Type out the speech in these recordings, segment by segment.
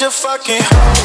your fucking.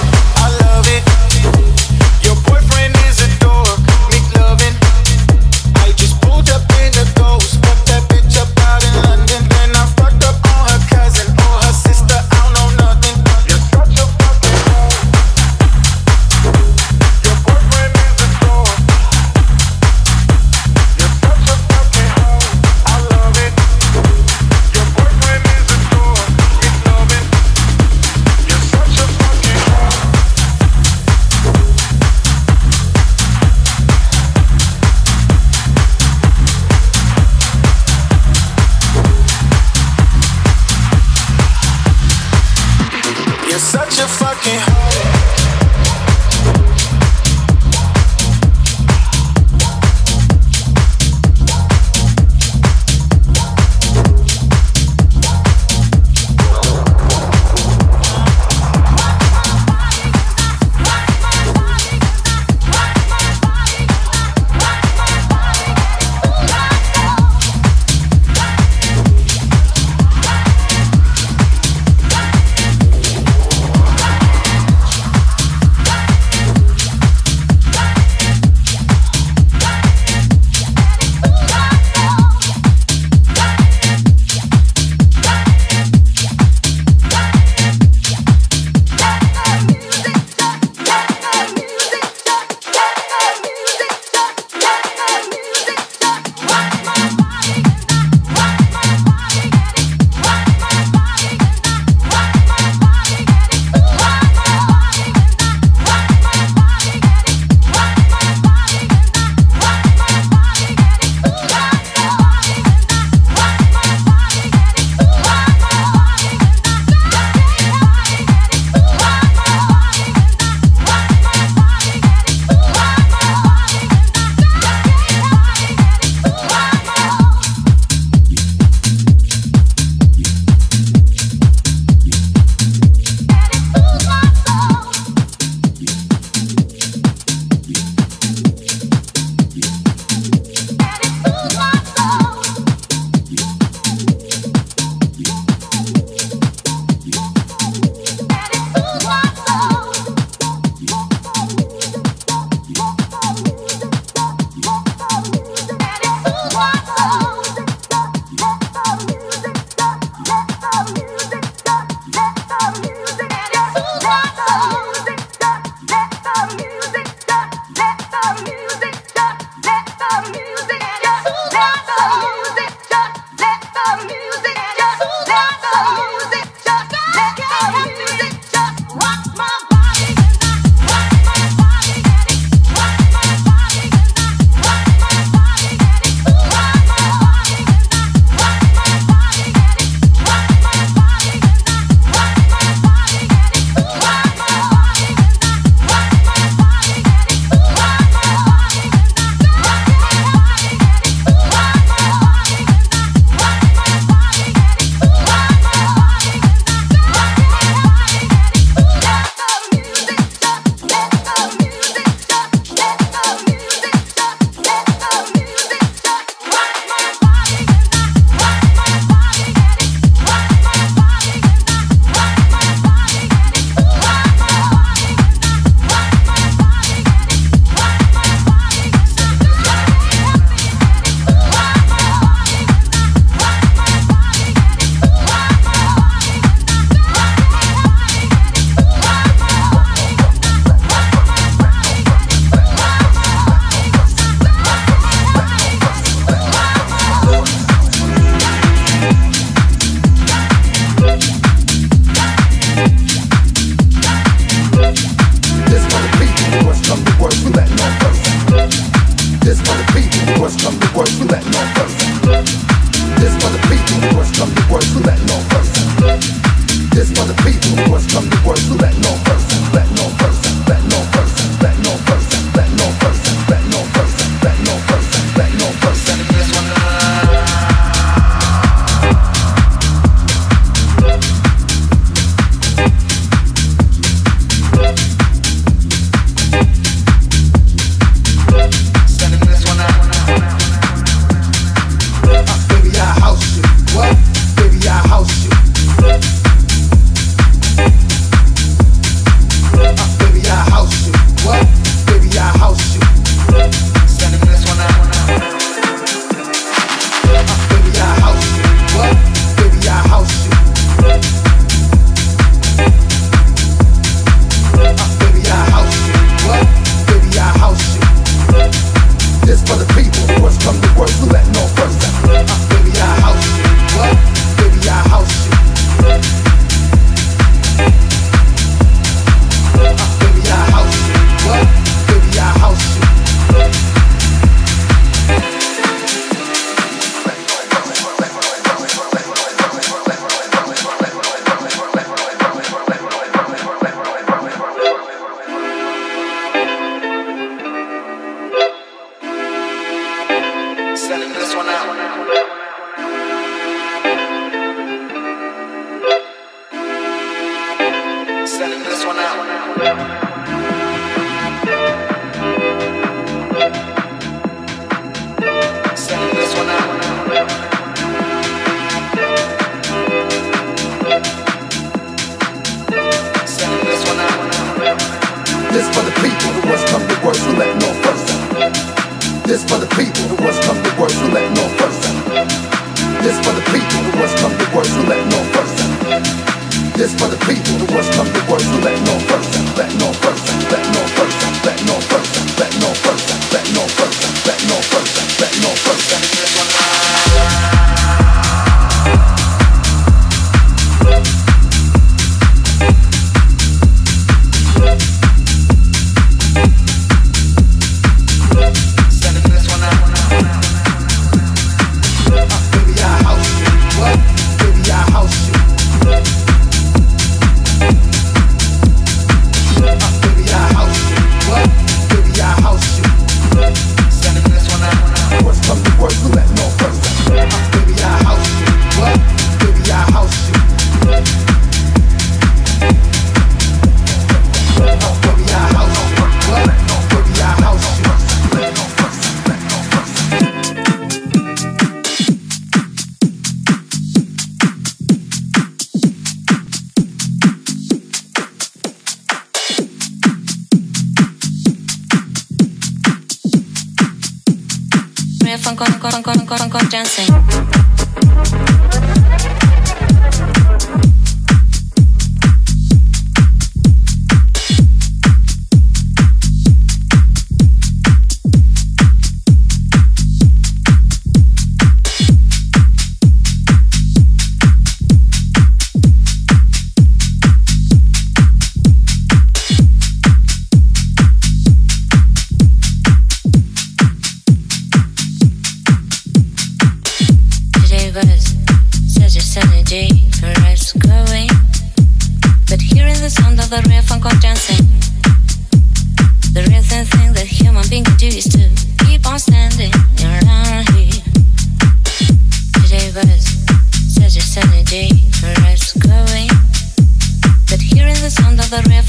the.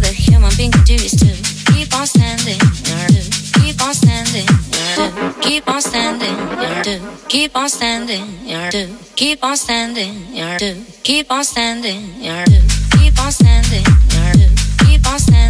The human being can do is to keep on standing, keep on standing, keep on standing, keep on standing, keep on standing, keep on standing, keep on standing, keep on standing.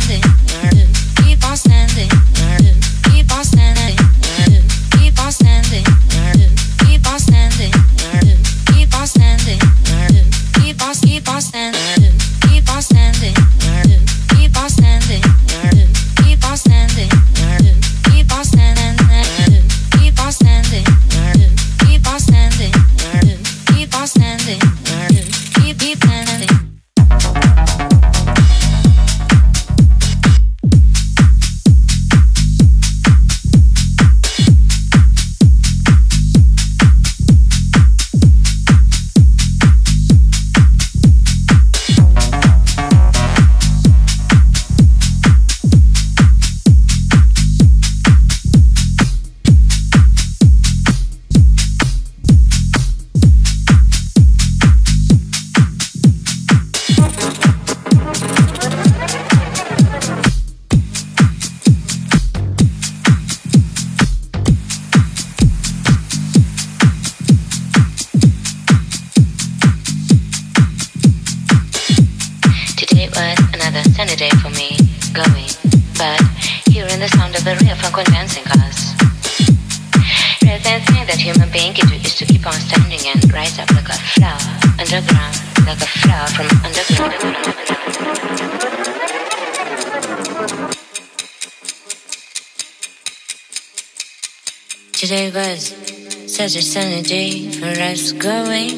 Such a sunny day for us going.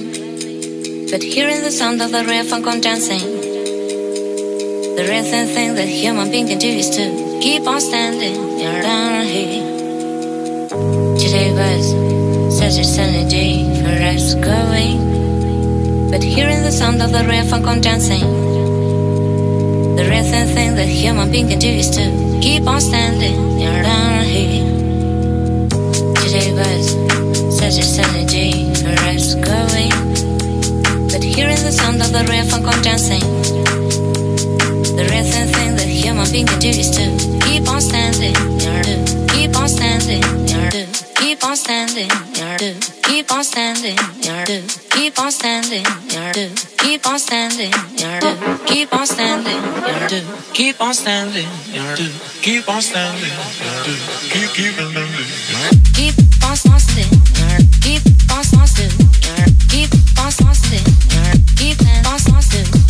But hearing the sound of the funk on dancing, the rhythm thing that human being can do is to keep on standing. You're here. Today was such a sunny day for us going. But hearing the sound of the funk on dancing, the rhythm thing that human being can do is to keep on standing. You're here. Today was a sunny day for us going. But hearing the sound of the real funk on dancing, the rhythm thing that human being can do is to keep on standing, keep on standing, on standing, you keep on standing, you keep on standing, you keep on standing, you keep on standing, you keep on standing, you keep on standing, you keep keep standing. Keep on standing, keep on standing, keep on standing, keep on standing,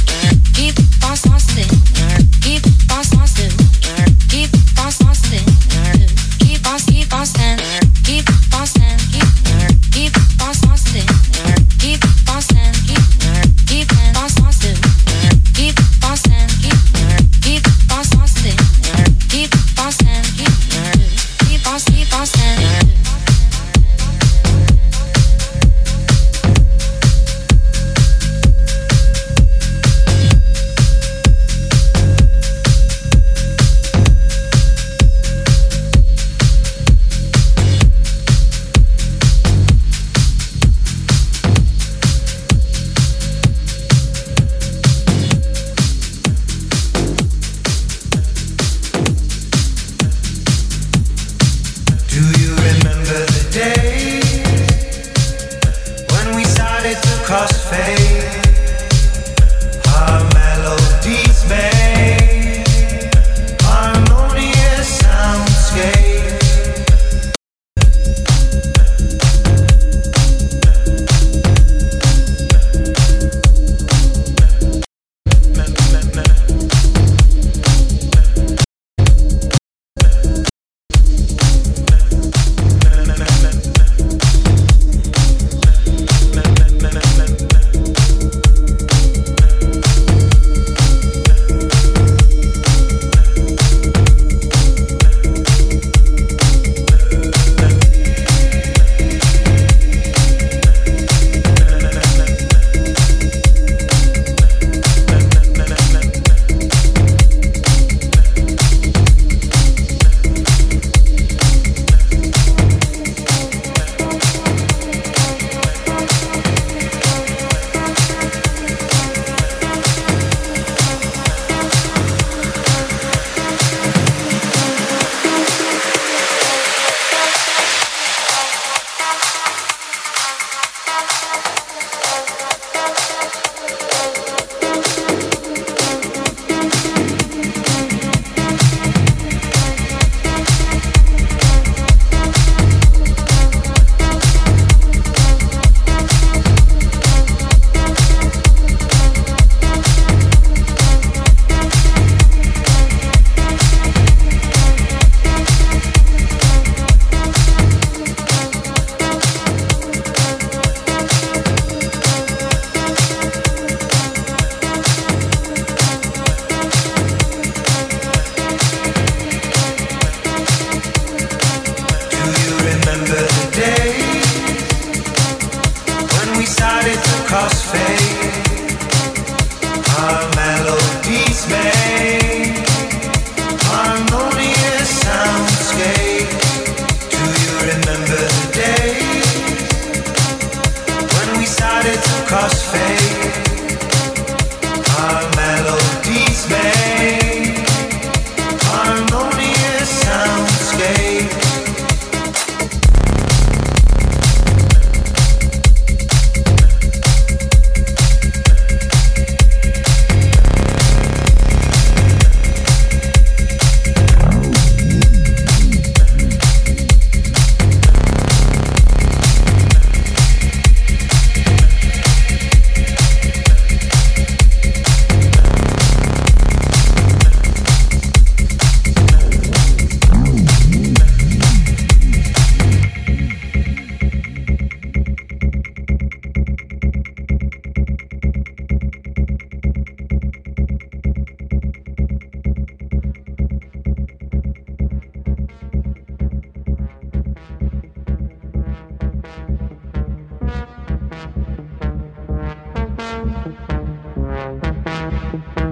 Música